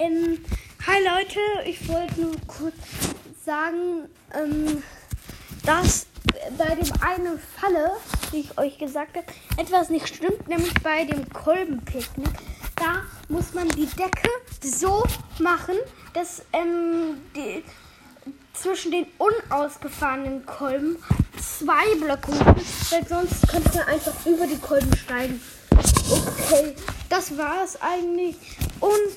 Ähm, hi Leute, ich wollte nur kurz sagen, ähm, dass bei dem einen Falle, wie ich euch gesagt habe, etwas nicht stimmt, nämlich bei dem Kolbenpicknick. Da muss man die Decke so machen, dass ähm, die, zwischen den unausgefahrenen Kolben zwei Blöcke machen, weil sonst könnte man einfach über die Kolben steigen. Okay, das war es eigentlich und.